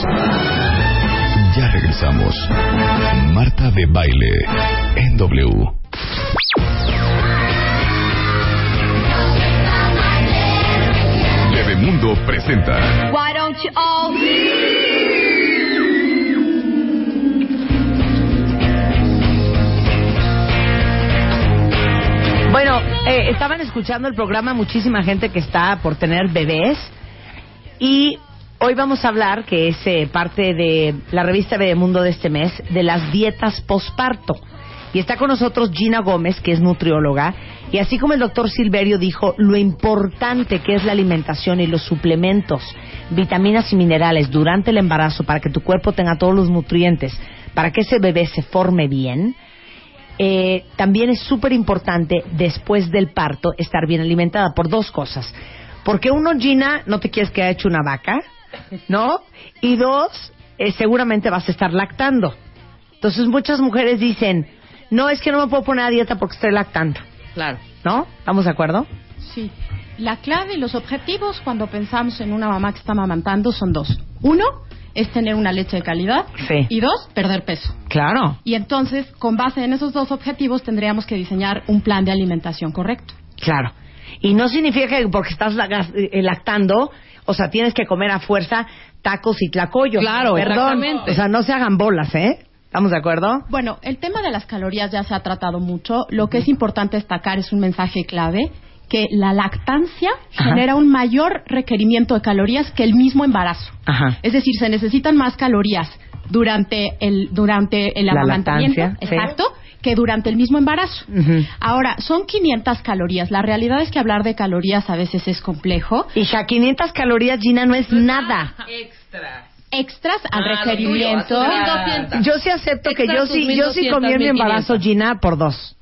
minutos. Ya regresamos. Marta de Baile en W. Bebemundo presenta. Why don't you all Bueno, eh, estaban escuchando el programa muchísima gente que está por tener bebés y hoy vamos a hablar, que es eh, parte de la revista Bebemundo de este mes, de las dietas posparto. Y está con nosotros Gina Gómez, que es nutrióloga, y así como el doctor Silverio dijo lo importante que es la alimentación y los suplementos, vitaminas y minerales durante el embarazo para que tu cuerpo tenga todos los nutrientes, para que ese bebé se forme bien, eh, también es súper importante después del parto estar bien alimentada por dos cosas. Porque uno, Gina, no te quieres que haya hecho una vaca, ¿no? Y dos, eh, seguramente vas a estar lactando. Entonces muchas mujeres dicen, no, es que no me puedo poner a dieta porque estoy lactando. Claro. ¿No? ¿Estamos de acuerdo? Sí. La clave y los objetivos cuando pensamos en una mamá que está amamantando son dos. Uno es tener una leche de calidad Sí. y dos, perder peso. Claro. Y entonces, con base en esos dos objetivos, tendríamos que diseñar un plan de alimentación correcto. Claro. Y no significa que porque estás eh, lactando, o sea, tienes que comer a fuerza tacos y tlacoyos. Claro, Perdón. exactamente. O sea, no se hagan bolas, ¿eh? ¿Estamos de acuerdo? Bueno, el tema de las calorías ya se ha tratado mucho. Lo que es importante destacar es un mensaje clave que la lactancia Ajá. genera un mayor requerimiento de calorías que el mismo embarazo. Ajá. Es decir, se necesitan más calorías durante el durante el La amamantamiento, lactancia, sí. Que durante el mismo embarazo. Ahora, son 500 calorías. La realidad es que hablar de calorías a veces es complejo. Hija, 500 calorías, Gina, no es nada. Extra. Extras al Ah, requerimiento. tuyo, a tu 1200. Yo sí acepto que yo sí, yo sí 1200, comí en mi embarazo, 1500. Gina, por dos.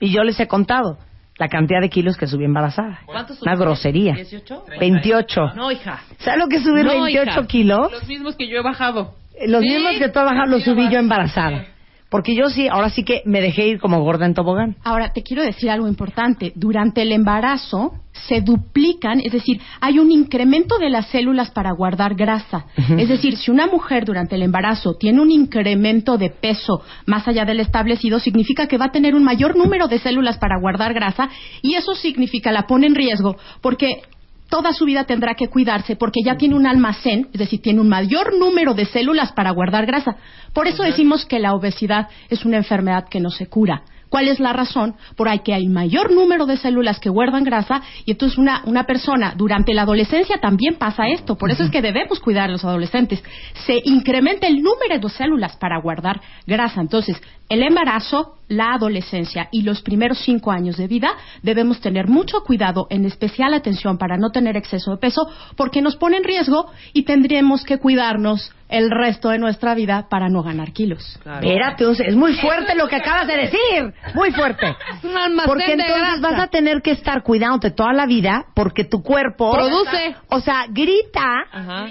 Y yo les he contado la cantidad de kilos que subí embarazada. ¿Cuántos Una subiste? grosería. ¿18? 28. No, hija. ¿Sabes lo que No, 28 hija. kilos? Los mismos que yo he bajado. Los Sí, mismos que tú has bajado los subí yo sí. embarazada. Porque yo sí, ahora sí que me dejé ir como gorda en tobogán. Ahora, te quiero decir algo importante. Durante el embarazo se duplican, es decir, hay un incremento de las células para guardar grasa. Es decir, si una mujer durante el embarazo tiene un incremento de peso más allá del establecido, significa que va a tener un mayor número de células para guardar grasa y eso significa, la pone en riesgo, porque toda su vida tendrá que cuidarse porque ya tiene un almacén, es decir, tiene un mayor número de células para guardar grasa. Por eso decimos que la obesidad es una enfermedad que no se cura. ¿Cuál es la razón? Por ahí que hay mayor número de células que guardan grasa y entonces una, una persona durante la adolescencia también pasa esto. Por eso es que debemos cuidar a los adolescentes. Se incrementa el número de células para guardar grasa. Entonces, el embarazo, la adolescencia y los primeros cinco años de vida debemos tener mucho cuidado, en especial atención para no tener exceso de peso, porque nos pone en riesgo y tendremos que cuidarnos el resto de nuestra vida para no ganar kilos. Espérate, o sea, es muy fuerte lo que acabas de decir. Muy fuerte. un almacén Porque entonces vas a tener que estar cuidándote toda la vida porque tu cuerpo Produce. O sea, grita Ajá.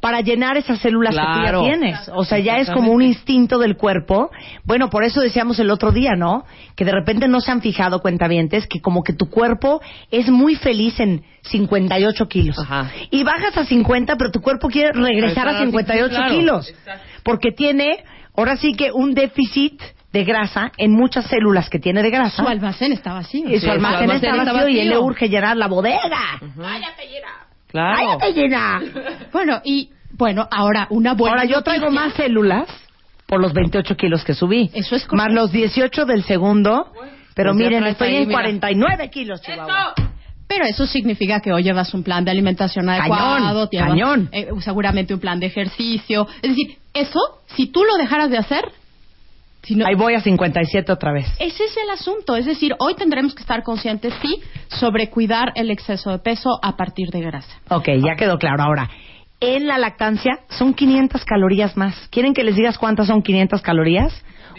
para llenar esas células Claro. que tú ya tienes. O sea, ya es como un instinto del cuerpo. Bueno, por eso decíamos el otro día, ¿no? Que de repente no se han fijado cuentavientes que como que tu cuerpo es muy feliz en 58 kilos. Ajá. Y bajas a 50, pero tu cuerpo quiere regresar a Regresar a 58 claro. kilos. Porque tiene, ahora sí que un déficit de grasa en muchas células que tiene de grasa. Su almacén está vacío. y su Sí, su almacén, almacén está está vacío, y él le urge llenar la bodega. Claro. ¡Cállate, llena! Bueno, y bueno, ahora una buena Ahora yo traigo noticia. más células por los 28 kilos que subí. Eso es Más los 18 del segundo. Pero Pues miren, estoy ahí, en mira. 49 kilos, Chihuahua. Pero eso significa que hoy llevas un plan de alimentación Cañón, adecuado, llevas, cañón. eh, seguramente un plan de ejercicio. Es decir, eso, si tú lo dejaras de hacer, si no, Ahí voy a 57 otra vez. ese es el asunto. Es decir, hoy tendremos que estar conscientes, sí, sobre cuidar el exceso de peso a partir de grasa. Ok, ya quedó claro. Ahora, en la lactancia son 500 calorías más. ¿Quieren que les digas cuántas son 500 calorías?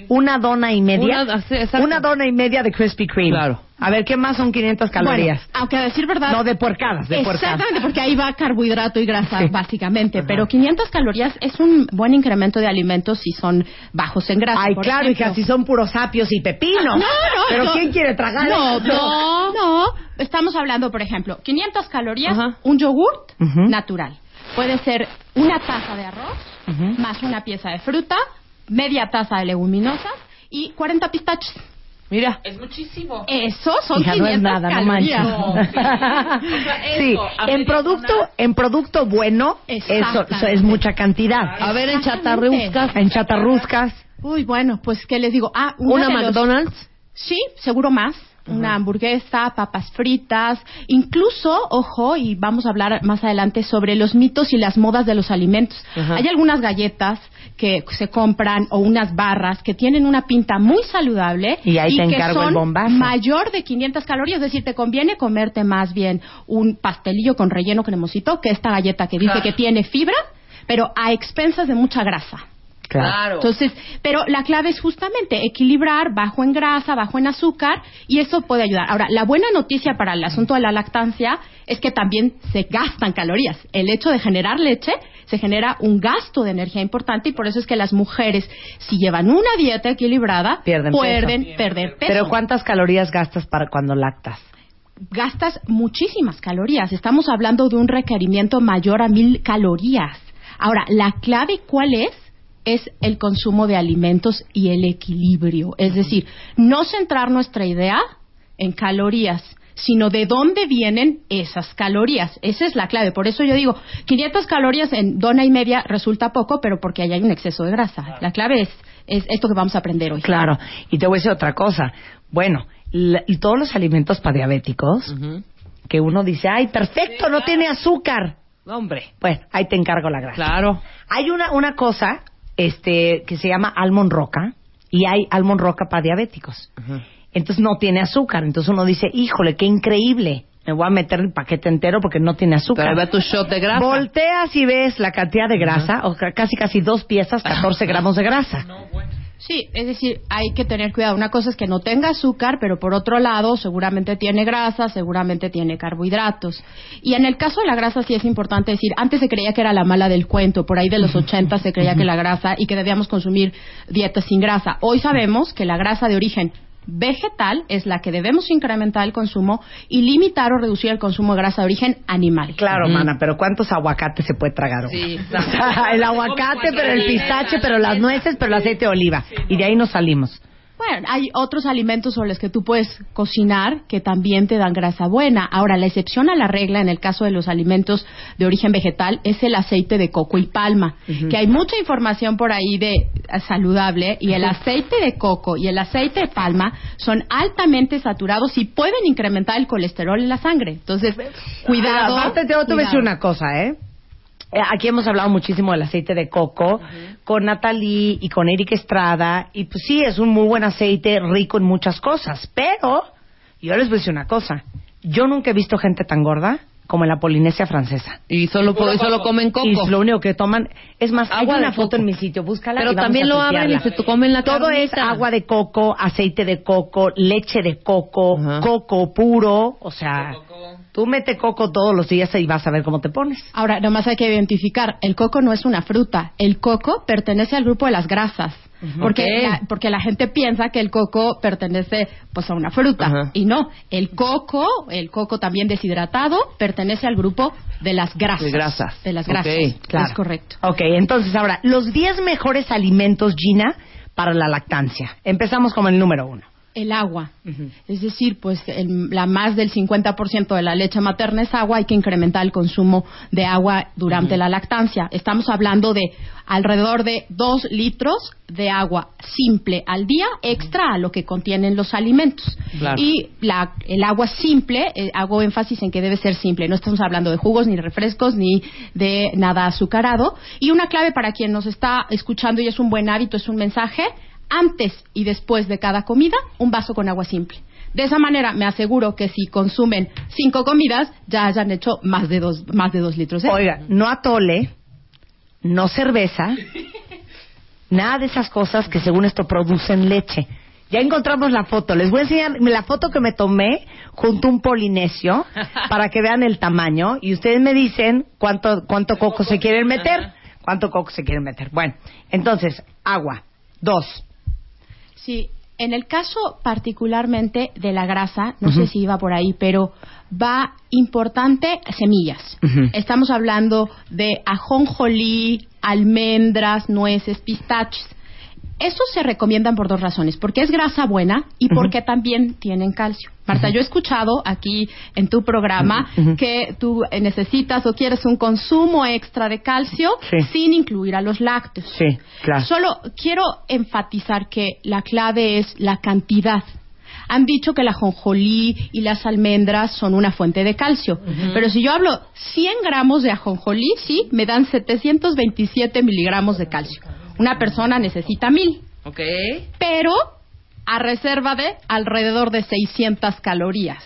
Una dona y media. Una- sí, exacto. Una dona y media de Krispy Kreme. Claro. A ver, ¿qué más son 500 calorías? Bueno, aunque a decir verdad... no, de puercadas, de. Exactamente, porque ahí va carbohidrato y grasa, Sí. básicamente. Pero 500 calorías es un buen incremento de alimentos si son bajos en grasa. Ay, por claro, ejemplo. hija, si son puros apios y pepinos. No, no, Pero no. ¿quién quiere tragar No, eso? no, no. Estamos hablando, por ejemplo, 500 calorías, Ajá. un yogurt natural. Puede ser una taza de arroz, más una pieza de fruta, media taza de leguminosas y 40 pistaches. Mira. Es muchísimo. Eso son Hija, no 500 es nada, no manches. sí, eso, a en producto, en producto bueno, eso, es mucha cantidad. A ver, en chatarruscas. En chatarruscas. Uy, bueno, pues, ¿qué les digo? Ah, Una de los- McDonald's. Sí, seguro más. Una hamburguesa, papas fritas, incluso, ojo, y vamos a hablar más adelante sobre los mitos y las modas de los alimentos. Hay algunas galletas que se compran o unas barras que tienen una pinta muy saludable Y ahí te que el son bombazo. mayor de 500 calorías, es decir, te conviene comerte más bien un pastelillo con relleno cremosito que esta galleta que dice que tiene fibra, pero a expensas de mucha grasa. Claro. Entonces, pero la clave es justamente equilibrar bajo en grasa, bajo en azúcar y eso puede ayudar. Ahora, la buena noticia para el asunto de la lactancia es que también se gastan calorías. El hecho de generar leche se genera un gasto de energía importante y por eso es que las mujeres, si llevan una dieta equilibrada, Pierden pueden peso. perder peso. Pero ¿cuántas calorías gastas para cuando lactas? gastas muchísimas calorías. Estamos hablando de un requerimiento mayor a mil calorías. Ahora, la clave cuál es? Es el consumo de alimentos y el equilibrio. Es decir, no centrar nuestra idea en calorías, sino de dónde vienen esas calorías. Esa es la clave. Por eso yo digo, 500 calorías en dona y media resulta poco, pero porque ahí hay un exceso de grasa. La clave es, es esto que vamos a aprender hoy. Claro. Y te voy a decir otra cosa. Bueno, la- y todos los alimentos para diabéticos, que uno dice, ay, perfecto, no tiene azúcar. Hombre. Bueno, ahí te encargo la grasa. Claro. Hay una, una cosa este, que se llama almond roca y hay almond roca para diabéticos. Entonces no tiene azúcar. Entonces uno dice, híjole, qué increíble. Me voy a meter el paquete entero porque no tiene azúcar. Pero ve tu shot de grasa. Volteas y ves la cantidad de grasa, o ca- casi casi dos piezas, 14 gramos de grasa. Sí, es decir, hay que tener cuidado. Una cosa es que no tenga azúcar, pero por otro lado, seguramente tiene grasa, seguramente tiene carbohidratos. Y en el caso de la grasa sí es importante decir, antes se creía que era la mala del cuento, por ahí de los 80 se creía que la grasa y que debíamos consumir dietas sin grasa. Hoy sabemos que la grasa de origen vegetal es la que debemos incrementar el consumo y limitar o reducir el consumo de grasa de origen animal. Claro, mana, pero ¿cuántos aguacates se puede tragar? uno? Sí, O sea, el aguacate, pero el pistache, pero las nueces, pero el aceite de oliva. Y de ahí nos salimos. Bueno, hay otros alimentos sobre los que tú puedes cocinar que también te dan grasa buena. Ahora, la excepción a la regla en el caso de los alimentos de origen vegetal es el aceite de coco y palma, que hay mucha información por ahí de eh, saludable y el aceite de coco y el aceite de palma son altamente saturados y pueden incrementar el colesterol en la sangre. Entonces, cuidado. Aparte, te voy a decir una cosa, ¿eh? Eh, Aquí hemos hablado muchísimo del aceite de coco con Natalie y con Eric Estrada. Y pues sí, es un muy buen aceite, rico en muchas cosas. Pero yo les voy a decir una cosa. Yo nunca he visto gente tan gorda como en la Polinesia francesa. Y solo, y solo comen coco. Y lo único que toman es más, hay Agua una de foto coco. en mi sitio, búscala. Pero y vamos también a lo abren y se comen la Todo es agua de coco, aceite de coco, leche de coco, coco puro, o sea, tú mete coco todos los días y vas a ver cómo te pones. Ahora, nomás hay que identificar, el coco no es una fruta, el coco pertenece al grupo de las grasas. Porque, la, porque la gente piensa que el coco pertenece pues a una fruta Ajá. y no, el coco, el coco también deshidratado pertenece al grupo de las grasas. De grasas. De las Ok, grasas. Claro. Es correcto. Ok, entonces ahora, los 10 mejores alimentos, Gina, para la lactancia. Empezamos con el número uno. El agua. Es decir, pues el- la más del 50% de la leche materna es agua, hay que incrementar el consumo de agua durante la lactancia. Estamos hablando de alrededor de 2 litros de agua simple al día extra a lo que contienen los alimentos. Claro. Y la- el agua simple, eh, hago énfasis en que debe ser simple, no estamos hablando de jugos, ni refrescos, ni de nada azucarado. Y una clave para quien nos está escuchando y es un buen hábito, es un mensaje, antes y después de cada comida, un vaso con agua simple. De esa manera me aseguro que si consumen cinco comidas, ya hayan hecho más de dos, más de dos litros. ¿eh? Oiga, no atole, no cerveza, nada de esas cosas que según esto producen leche. Ya encontramos la foto. Les voy a enseñar la foto que me tomé junto a un polinesio para que vean el tamaño y ustedes me dicen cuánto cuánto coco se quieren meter. ¿Cuánto coco se quieren meter? Bueno, entonces, agua. Dos. Sí, En el caso particularmente de la grasa, no sé si iba por ahí, pero va importante semillas. Estamos hablando de ajonjolí, almendras, nueces, pistaches. Estos se recomiendan por dos razones, porque es grasa buena y porque también tienen calcio. Marta, yo he escuchado aquí en tu programa que tú eh, necesitas o quieres un consumo extra de calcio Sí. sin incluir a los lácteos. Sí, claro. Solo quiero enfatizar que la clave es la cantidad. Han dicho que la ajonjolí y las almendras son una fuente de calcio. Pero si yo hablo 100 gramos de ajonjolí, sí, me dan 727 miligramos de calcio. Una persona necesita mil. Ok. Pero a reserva de alrededor de 600 calorías.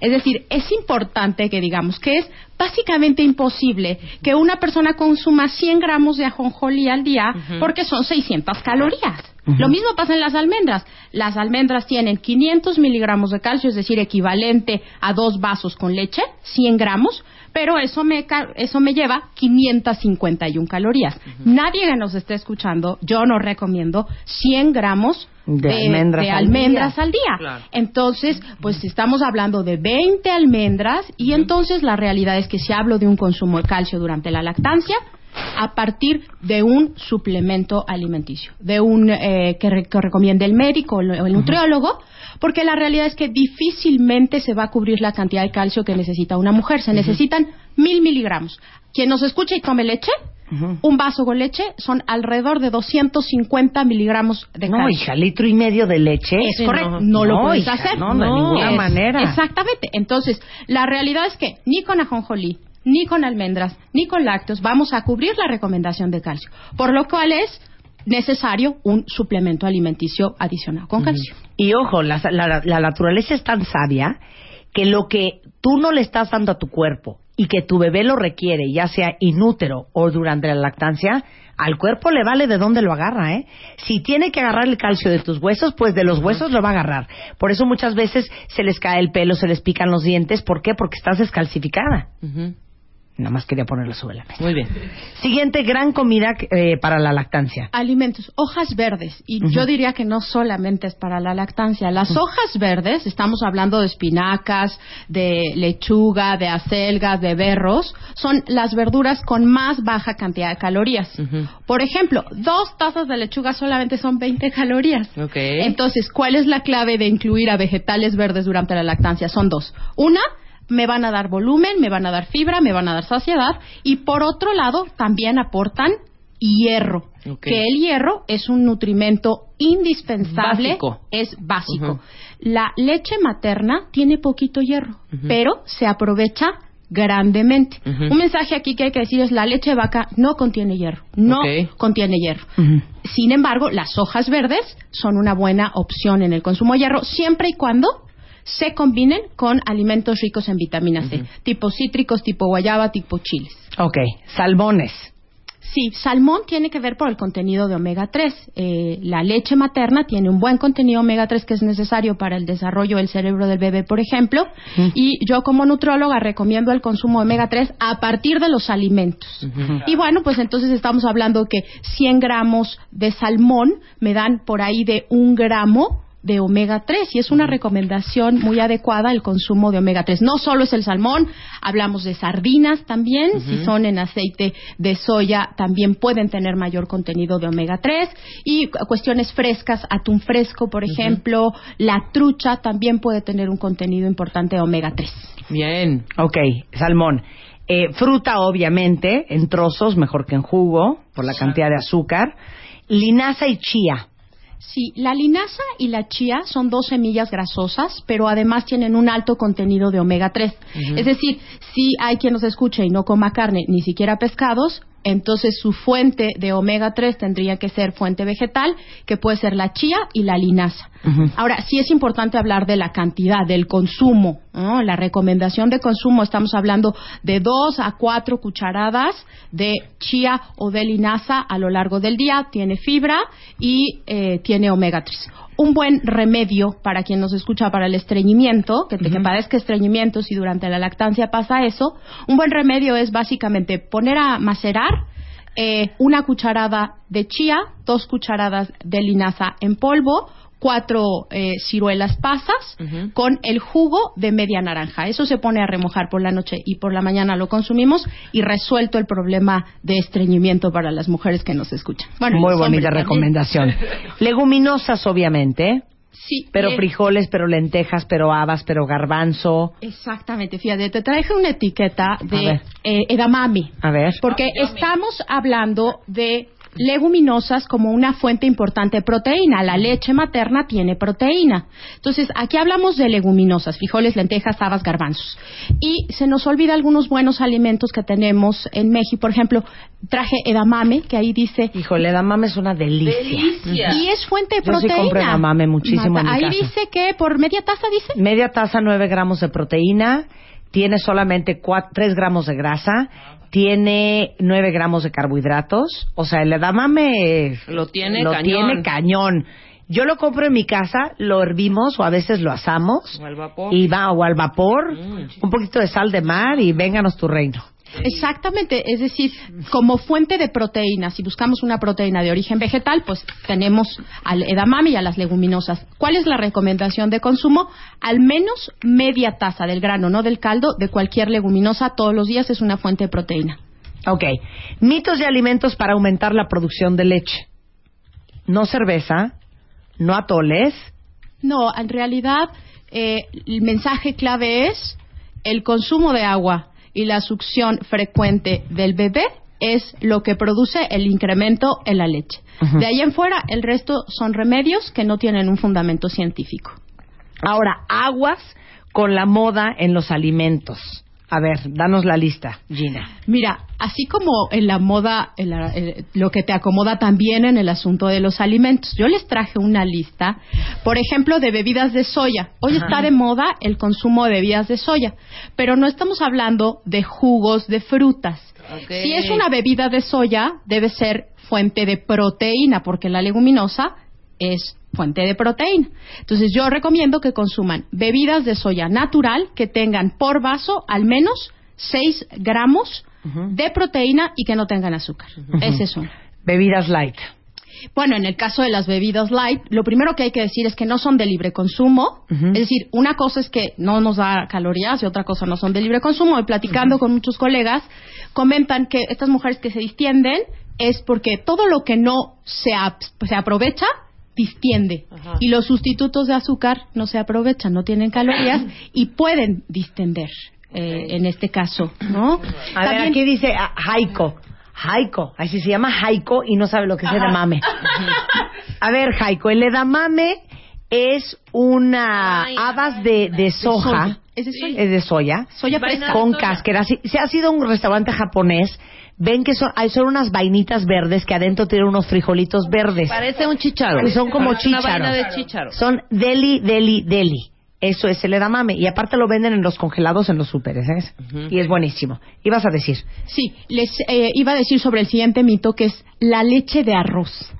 Es decir, es importante que digamos que es básicamente imposible que una persona consuma 100 gramos de ajonjolí al día porque son 600 calorías. Lo mismo pasa en las almendras. Las almendras tienen 500 miligramos de calcio, es decir, equivalente a dos vasos con leche, 100 gramos, pero eso me, eso me lleva 551 calorías. Nadie que nos esté escuchando, yo no recomiendo 100 gramos De de, almendras de al almendras día. al día. Claro. Entonces, pues estamos hablando de 20 almendras y entonces la realidad es que si hablo de un consumo de calcio durante la lactancia, a partir de un suplemento alimenticio, de un eh, que, re- que recomiende el médico o el, el nutriólogo, porque la realidad es que difícilmente se va a cubrir la cantidad de calcio que necesita una mujer. Se necesitan mil miligramos. Quien nos escucha y tome leche, un vaso con leche son alrededor de 250 miligramos de No, calcio. hija, litro y medio de leche. Es correcto, no, lo puedes hija, hacer. No, de ninguna Es- manera. Exactamente. Entonces, la realidad es que ni con ajonjolí, ni con almendras, ni con lácteos vamos a cubrir la recomendación de calcio. Por lo cual es necesario un suplemento alimenticio adicional con calcio. Y ojo, la, la- la naturaleza es tan sabia que lo que tú no le estás dando a tu cuerpo y que tu bebé lo requiere, ya sea inútero o durante la lactancia, al cuerpo le vale de dónde lo agarra, ¿eh? Si tiene que agarrar el calcio de tus huesos, pues de los huesos lo va a agarrar. Por eso muchas veces se les cae el pelo, se les pican los dientes. ¿Por qué? Porque estás descalcificada. Nada más quería ponerlo sobre la mesa. Muy bien. Siguiente gran comida eh, para la lactancia. Alimentos, hojas verdes. Y yo diría que no solamente es para la lactancia. Las hojas verdes, estamos hablando de espinacas, de lechuga, de acelgas, de berros, son las verduras con más baja cantidad de calorías. Por ejemplo, dos tazas de lechuga solamente son 20 calorías. Ok. Entonces, ¿cuál es la clave de incluir a vegetales verdes durante la lactancia? Son dos. Una, me van a dar volumen, me van a dar fibra, me van a dar saciedad. Y por otro lado, también aportan hierro. Que el hierro es un nutrimento indispensable. Básico. Es básico. La leche materna tiene poquito hierro, pero se aprovecha grandemente. Un mensaje aquí que hay que decir es la leche de vaca no contiene hierro, no contiene hierro. Sin embargo, las hojas verdes son una buena opción en el consumo de hierro siempre y cuando se combinen con alimentos ricos en vitamina C, tipo cítricos, tipo guayaba, tipo chiles. Ok, salmones. Sí, salmón tiene que ver por el contenido de omega 3. Eh, la leche materna tiene un buen contenido omega 3 que es necesario para el desarrollo del cerebro del bebé, por ejemplo. Y yo como nutróloga recomiendo el consumo de omega 3 a partir de los alimentos. Y bueno, pues entonces estamos hablando que 100 gramos de salmón me dan por ahí de un gramo de omega 3 y es una recomendación muy adecuada el consumo de omega 3. No solo es el salmón, hablamos de sardinas también, si son en aceite de soya también pueden tener mayor contenido de omega 3 y cu- cuestiones frescas, atún fresco, por ejemplo, la trucha también puede tener un contenido importante de omega 3. Bien. Ok, salmón. Eh, fruta, obviamente, en trozos, mejor que en jugo, por la cantidad de azúcar. Linaza y chía. Sí, la linaza y la chía son dos semillas grasosas, pero además tienen un alto contenido de omega 3. Es decir, si hay quien nos escuche y no coma carne, ni siquiera pescados, entonces su fuente de omega 3 tendría que ser fuente vegetal, que puede ser la chía y la linaza. Ahora, sí es importante hablar de la cantidad, del consumo. ¿no? La recomendación de consumo, estamos hablando de dos a cuatro cucharadas de chía o de linaza a lo largo del día. Tiene fibra y eh, tiene omega 3 un buen remedio para quien nos escucha para el estreñimiento, que, te, que padezca estreñimiento si durante la lactancia pasa eso, un buen remedio es básicamente poner a macerar eh, una cucharada de chía, dos cucharadas de linaza en polvo, cuatro eh, ciruelas pasas con el jugo de media naranja. Eso se pone a remojar por la noche y por la mañana lo consumimos y resuelto el problema de estreñimiento para las mujeres que nos escuchan. Bueno, Muy bonita hombres recomendación. Leguminosas, obviamente. Sí, Pero eh, frijoles, pero lentejas, pero habas, pero garbanzo. Exactamente, fíjate, te traje una etiqueta A de ver. eh, edamame. A ver. Porque estamos hablando de leguminosas como una fuente importante de proteína. La leche materna tiene proteína. Entonces, aquí hablamos de leguminosas, frijoles, lentejas, habas, garbanzos. Y se nos olvida algunos buenos alimentos que tenemos en México. Por ejemplo, traje edamame, que ahí dice... Híjole, edamame es una delicia. Delicia. Y es fuente de Yo sí proteína. compro edamame muchísimo en mi Ahí casa. dice que por media taza, dice. Media taza, 9 gramos de proteína. Tiene solamente 3 gramos de grasa. Tiene 9 gramos de carbohidratos. O sea, el edamame Lo tiene lo cañón. tiene cañón. Yo lo compro en mi casa, lo hervimos o a veces lo asamos. O al vapor. Y va o al vapor, Mm. un poquito de sal de mar y vénganos tu reino. Exactamente, es decir, como fuente de proteínas, si buscamos una proteína de origen vegetal, pues tenemos al edamame y a las leguminosas. ¿Cuál es la recomendación de consumo? Al menos media taza del grano, no del caldo, de cualquier leguminosa todos los días es una fuente de proteína. Ok. Mitos de alimentos para aumentar la producción de leche. No cerveza, no atoles. No, en realidad eh, el mensaje clave es el consumo de agua y la succión frecuente del bebé es lo que produce el incremento en la leche. De ahí en fuera, el resto son remedios que no tienen un fundamento científico. Ahora, aguas con la moda en los alimentos. A ver, danos la lista, Gina. Mira, así como en la moda, en la- eh, lo que te acomoda también en el asunto de los alimentos. Yo les traje una lista, por ejemplo, de bebidas de soya. Hoy está de moda el consumo de bebidas de soya, pero no estamos hablando de jugos de frutas. Si es una bebida de soya, debe ser fuente de proteína, porque la leguminosa es fuente de proteína. Entonces yo recomiendo que consuman bebidas de soya natural que tengan por vaso al menos 6 gramos de proteína y que no tengan azúcar. Ese es uno. Bebidas light. Bueno, en el caso de las bebidas light, lo primero que hay que decir es que no son de libre consumo. Es decir, una cosa es que no nos da calorías y otra cosa no son de libre consumo. Y platicando con muchos colegas, comentan que estas mujeres que se distienden es porque todo lo que no se, ap- se aprovecha distiende Ajá. y los sustitutos de azúcar no se aprovechan, no tienen calorías y pueden distender eh, en este caso, ¿no? A ver, aquí dice ah, Jaiko. Jaiko. Así se llama Jaiko y no sabe lo que es edamame. A ver, Jaiko, el edamame es una Ay, habas de, de soja. Es de soya. Es de soya. Soya fresca. con cáscara. Si, si has ido a un restaurante japonés, ven que son, hay son unas vainitas verdes que adentro tienen unos frijolitos verdes. Parece un chicharo. Son como una chícharos. vaina de chícharo. Son deli, deli, deli. Eso es el edamame. Y aparte lo venden en los congelados en los súperes, ¿eh? Y es buenísimo. Ibas a decir. Sí, les eh, iba a decir sobre el siguiente mito que es la leche de arroz.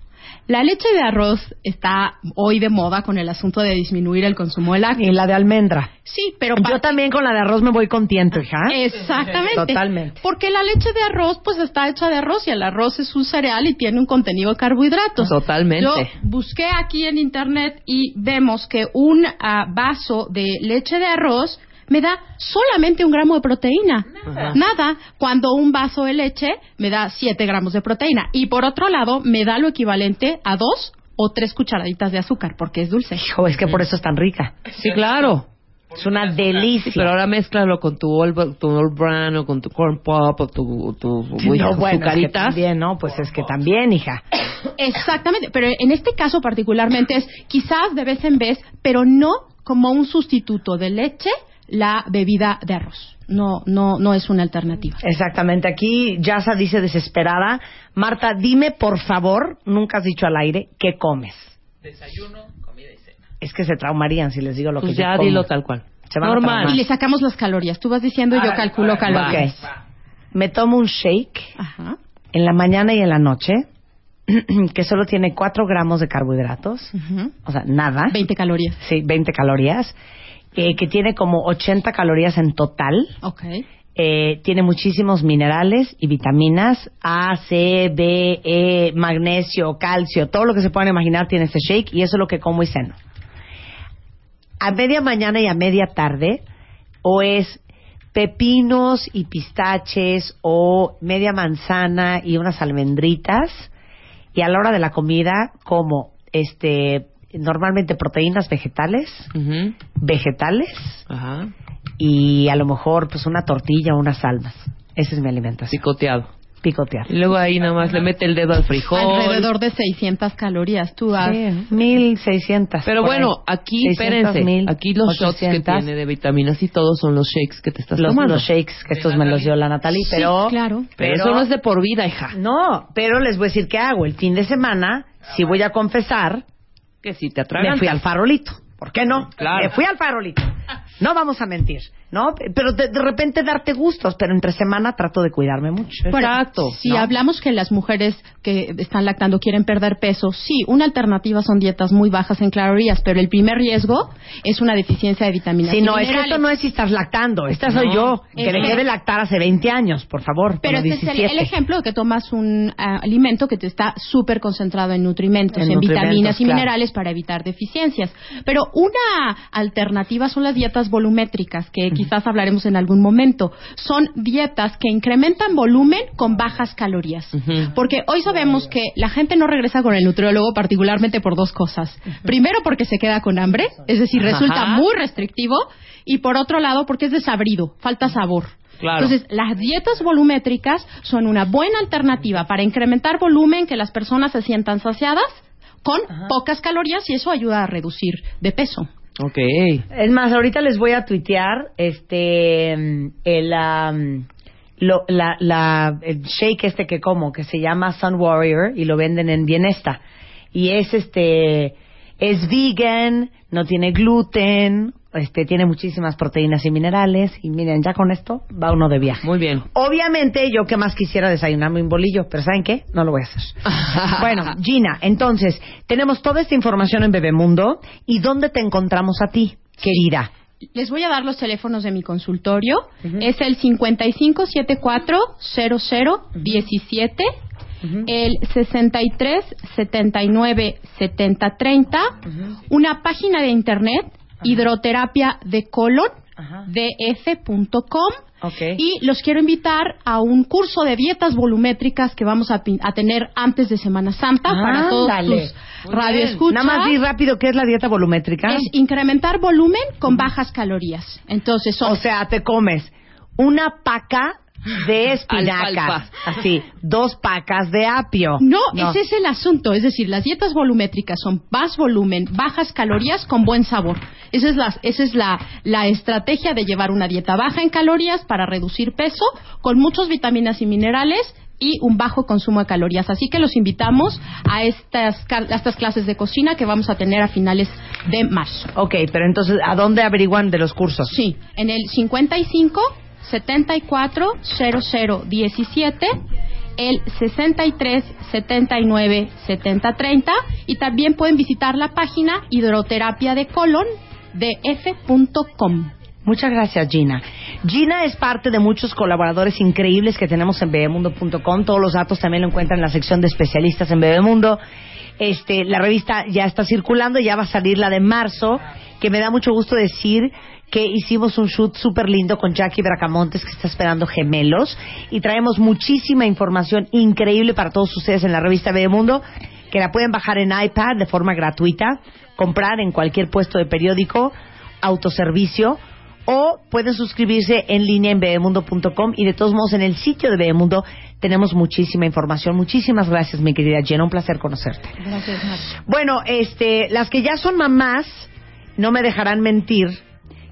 La leche de arroz está hoy de moda con el asunto de disminuir el consumo de Y lácteos. la de almendra. Sí, pero Yo también con la de arroz me voy contento, hija. Exactamente. Totalmente. Porque la leche de arroz pues está hecha de arroz y el arroz es un cereal y tiene un contenido de carbohidratos. Totalmente. Yo busqué aquí en internet y vemos que un ah, vaso de leche de arroz me da solamente un gramo de proteína. Nada. Nada. Cuando un vaso de leche me da 7 gramos de proteína. Y por otro lado, me da lo equivalente a dos o tres cucharaditas de azúcar, porque es dulce. Hijo, es que por eso es tan rica. Sí, claro. Es una delicia. Pero ahora mézclalo con tu Old, tu Old Bran o con tu Corn Pop o tu, tu no, bueno, es que azucaritas. también, ¿no? Pues es que también, hija. Exactamente, pero en este caso particularmente es quizás de vez en vez, pero no como un sustituto de leche la bebida de arroz. No, no, no es una alternativa. Exactamente. Aquí Yasa dice desesperada, Marta, dime por favor, nunca has dicho al aire, ¿qué comes? Desayuno, comida y cena. Es que se traumarían si les digo lo Pues que yo ya como. dilo tal cual. Se van Normal. Y le sacamos las calorías. Tú vas diciendo y yo Ah, calculo calorías. Ok. Me tomo un shake Ajá. en la mañana y en la noche, que solo tiene 4 gramos de carbohidratos, Ujú. o sea, nada. 20 calorías. Sí, 20 calorías, eh, que tiene como 80 calorías en total. Ok. eh, tiene muchísimos minerales y vitaminas A, C, B, E, magnesio, calcio, todo lo que se puedan imaginar tiene este shake y eso es lo que como y ceno. A media mañana y a media tarde o es pepinos y pistaches o media manzana y unas almendritas y a la hora de la comida como este normalmente proteínas vegetales, vegetales y a lo mejor pues una tortilla o unas almas. Esa es mi alimentación. Picoteado. Picotear. Y luego ahí nada más le mete el dedo al frijol. Alrededor de 600 calorías. Tú has... Sí, 1600. Pero bueno, aquí, 600, espérense, 1000, aquí los shots que 800. tiene de vitaminas y todos son los shakes que te estás los, tomando. los shakes, que estos me los dio la Natalie, Sí, pero... claro. Pero, eso no es de por vida, hija. No, pero les voy a decir qué hago. El fin de semana, si voy a confesar, Que si te me atragantas. fui al farolito. ¿Por qué no? Claro. Me fui al farolito. No vamos a mentir, ¿no? Pero de, de repente darte gustos, pero entre semana trato de cuidarme mucho. Exacto. Si ¿no? hablamos que las mujeres que están lactando quieren perder peso, sí, una alternativa son dietas muy bajas en calorías, pero el primer riesgo es una deficiencia de vitaminas Sí, y no, es que esto no es si estás lactando. Esta soy No. yo, que dejé de lactar hace 20 años, por favor. Pero este es el, 17. el ejemplo de que tomas un ah, alimento que te está súper concentrado en nutrimentos, En en, nutrimentos, vitaminas y claro. minerales para evitar deficiencias. Pero una alternativa son las dietas volumétricas, que quizás hablaremos en algún momento. Son dietas que incrementan volumen con bajas calorías. Porque hoy sabemos que la gente no regresa con el nutriólogo particularmente por dos cosas. Primero porque se queda con hambre, es decir, resulta Ajá. muy restrictivo, y por otro lado porque es desabrido, falta sabor. Claro. Entonces, las dietas volumétricas son una buena alternativa para incrementar volumen, que las personas se sientan saciadas con pocas calorías y eso ayuda a reducir de peso. Ok. Es más, ahorita les voy a tuitear este el am, lo- la, la- el shake este que como que se llama Sun Warrior y lo venden en Bienesta y es este es vegan, no tiene gluten, este tiene muchísimas proteínas y minerales y miren ya con esto va uno de viaje. Muy bien. Obviamente yo que más quisiera desayunarme un bolillo, pero ¿saben qué? No lo voy a hacer. bueno, Gina, entonces, tenemos toda esta información en Bebemundo. ¿Y dónde te encontramos a ti, querida? Les voy a dar los teléfonos de mi consultorio. Es el 5574-0017, el 63797030, una página de internet, hidroterapia de colon, df.com. Ok. Y los quiero invitar a un curso de dietas volumétricas que vamos a, tener antes de Semana Santa para todos Ándale. tus radioescuchas. Nada más di rápido qué es la dieta volumétrica. Es incrementar volumen con bajas calorías. Entonces son O sea, te comes una paca de espinacas, así, dos pacas de apio. No, ese es el asunto. Es decir, las dietas volumétricas son más volumen, bajas calorías con buen sabor. Esa es, la, esa es la, la estrategia de llevar una dieta baja en calorías para reducir peso, con muchas vitaminas y minerales y un bajo consumo de calorías. Así que los invitamos a estas, a estas clases de cocina que vamos a tener a finales de marzo. Ok, pero entonces, ¿a dónde averiguan de los cursos? Sí, en el 55 74 00 17, el 63 79 70 30 y también pueden visitar la página hidroterapia de colon de f.com. Muchas gracias, Gina. Gina es parte de muchos colaboradores increíbles que tenemos en bebemundo.com. Todos los datos también lo encuentran en la sección de especialistas en Bebemundo. Este, la revista ya está circulando, ya va a salir la de marzo, que me da mucho gusto decir que hicimos un shoot súper lindo con Jackie Bracamontes, que está esperando gemelos, y traemos muchísima información increíble para todos ustedes en la revista Bebemundo, que la pueden bajar en iPad de forma gratuita, comprar en cualquier puesto de periódico, autoservicio, o pueden suscribirse en línea en bebemundo.com y de todos modos en el sitio de Bebemundo tenemos muchísima información. Muchísimas gracias, mi querida Jenna, un placer conocerte. Gracias, Bueno, este, las que ya son mamás no me dejarán mentir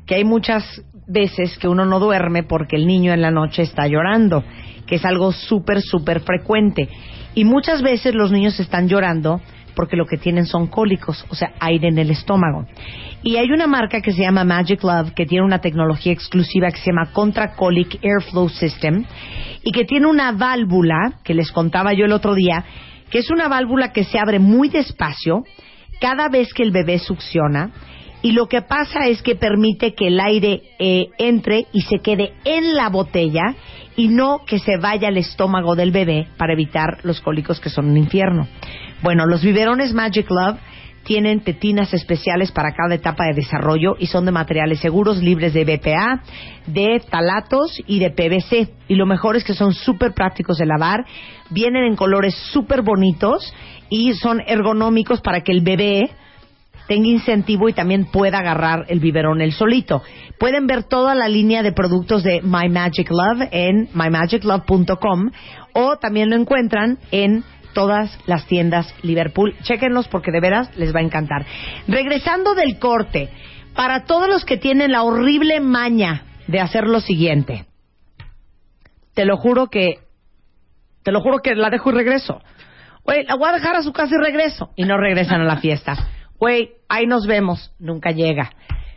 que hay muchas veces que uno no duerme porque el niño en la noche está llorando, que es algo súper, súper frecuente. Y muchas veces los niños están llorando porque lo que tienen son cólicos, o sea, aire en el estómago. Y hay una marca que se llama Magic Love que tiene una tecnología exclusiva que se llama Contra Colic Airflow System y que tiene una válvula que les contaba yo el otro día, que es una válvula que se abre muy despacio cada vez que el bebé succiona y lo que pasa es que permite que el aire eh, entre y se quede en la botella y no que se vaya al estómago del bebé para evitar los cólicos que son un infierno. Bueno, los biberones Magic Love tienen tetinas especiales para cada etapa de desarrollo y son de materiales seguros, libres de BPA, de talatos y de PVC. Y lo mejor es que son súper prácticos de lavar, vienen en colores súper bonitos y son ergonómicos para que el bebé tenga incentivo y también pueda agarrar el biberón él solito. Pueden ver toda la línea de productos de My Magic Love en mymagiclove.com o también lo encuentran en todas las tiendas Liverpool. Chéquenlos porque de veras les va a encantar. Regresando del corte, para todos los que tienen la horrible maña de hacer lo siguiente, te lo juro que, te lo juro que la dejo y regreso. Güey, la voy a dejar a su casa y regreso. Y no regresan a la fiesta. Güey, ahí nos vemos. Nunca llega.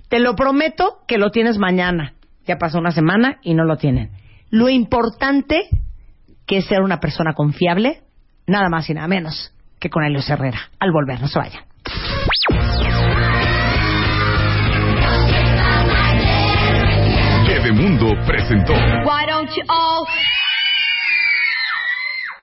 Te lo prometo que lo tienes mañana. Ya pasó una semana y no lo tienen. Lo importante que es ser una persona confiable, nada más y nada menos que con Helios Herrera. Al volver, no se. Mundo presentó